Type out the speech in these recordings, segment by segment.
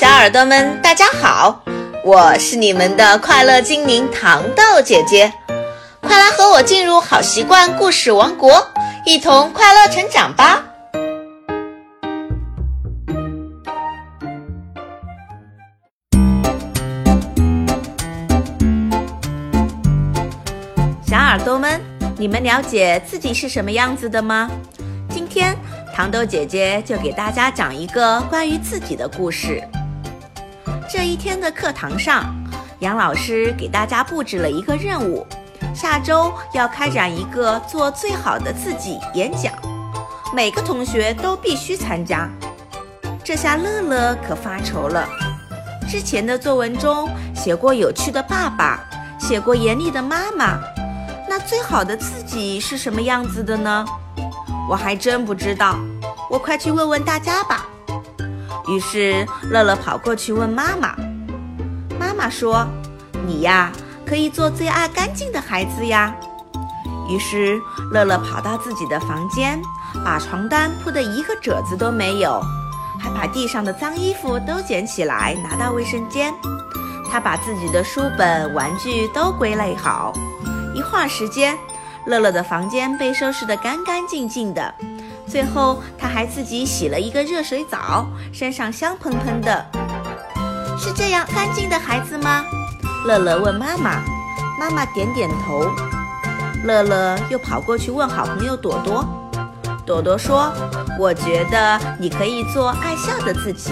小耳朵们，大家好，我是你们的快乐精灵糖豆姐姐，快来和我进入好习惯故事王国，一同快乐成长吧！小耳朵们，你们了解自己是什么样子的吗？今天糖豆姐姐就给大家讲一个关于自己的故事。这一天的课堂上，杨老师给大家布置了一个任务，下周要开展一个做最好的自己演讲，每个同学都必须参加。这下乐乐可发愁了，之前的作文中写过有趣的爸爸，写过严厉的妈妈，那最好的自己是什么样子的呢？我还真不知道，我快去问问大家吧。于是乐乐跑过去问妈妈，妈妈说：“你呀，可以做最爱干净的孩子呀。”于是乐乐跑到自己的房间，把床单铺得一个褶子都没有，还把地上的脏衣服都捡起来拿到卫生间。他把自己的书本、玩具都归类好。一会儿时间，乐乐的房间被收拾得干干净净的。最后，他还自己洗了一个热水澡，身上香喷喷的。是这样干净的孩子吗？乐乐问妈妈。妈妈点点头。乐乐又跑过去问好朋友朵朵。朵朵说：“我觉得你可以做爱笑的自己。”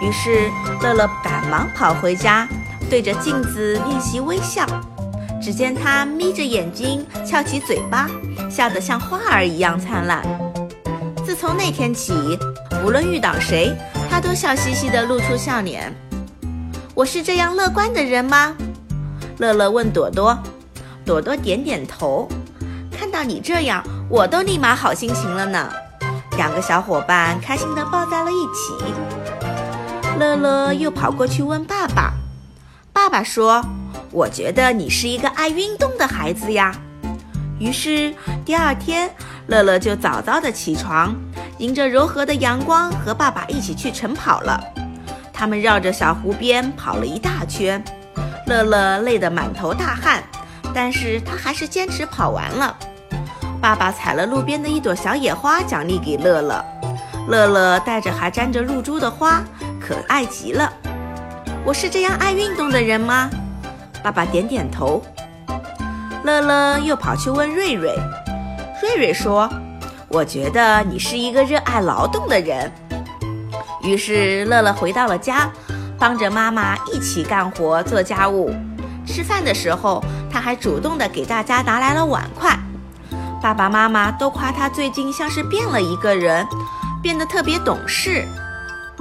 于是乐乐赶忙跑回家，对着镜子练习微笑。只见他眯着眼睛，翘起嘴巴，笑得像花儿一样灿烂。自从那天起，无论遇到谁，他都笑嘻嘻地露出笑脸。我是这样乐观的人吗？乐乐问朵朵。朵朵点点头。看到你这样，我都立马好心情了呢。两个小伙伴开心地抱在了一起。乐乐又跑过去问爸爸。爸爸说。我觉得你是一个爱运动的孩子呀。于是第二天，乐乐就早早的起床，迎着柔和的阳光，和爸爸一起去晨跑了。他们绕着小湖边跑了一大圈，乐乐累得满头大汗，但是他还是坚持跑完了。爸爸采了路边的一朵小野花，奖励给乐乐。乐乐带着还沾着露珠的花，可爱极了。我是这样爱运动的人吗？爸爸点点头，乐乐又跑去问瑞瑞。瑞瑞说：“我觉得你是一个热爱劳动的人。”于是乐乐回到了家，帮着妈妈一起干活做家务。吃饭的时候，他还主动的给大家拿来了碗筷。爸爸妈妈都夸他最近像是变了一个人，变得特别懂事。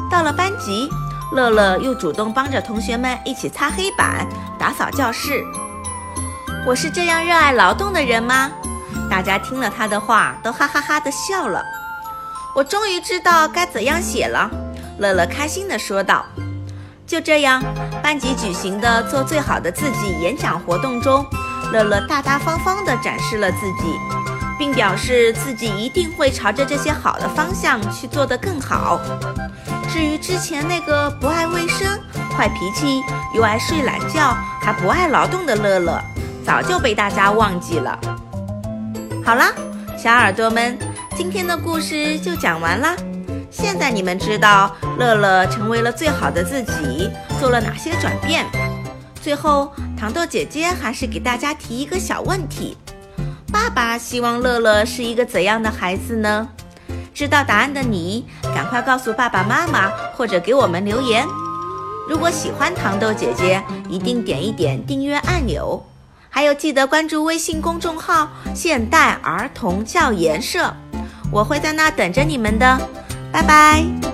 到了班级。乐乐又主动帮着同学们一起擦黑板、打扫教室。我是这样热爱劳动的人吗？大家听了他的话，都哈哈哈的笑了。我终于知道该怎样写了。乐乐开心地说道。就这样，班级举行的“做最好的自己”演讲活动中，乐乐大大方方地展示了自己，并表示自己一定会朝着这些好的方向去做得更好。至于之前那个不爱卫生、坏脾气、又爱睡懒觉、还不爱劳动的乐乐，早就被大家忘记了。好啦，小耳朵们，今天的故事就讲完啦。现在你们知道乐乐成为了最好的自己，做了哪些转变？最后，糖豆姐姐还是给大家提一个小问题：爸爸希望乐乐是一个怎样的孩子呢？知道答案的你，赶快告诉爸爸妈妈，或者给我们留言。如果喜欢糖豆姐姐，一定点一点订阅按钮，还有记得关注微信公众号“现代儿童教研社”，我会在那等着你们的。拜拜。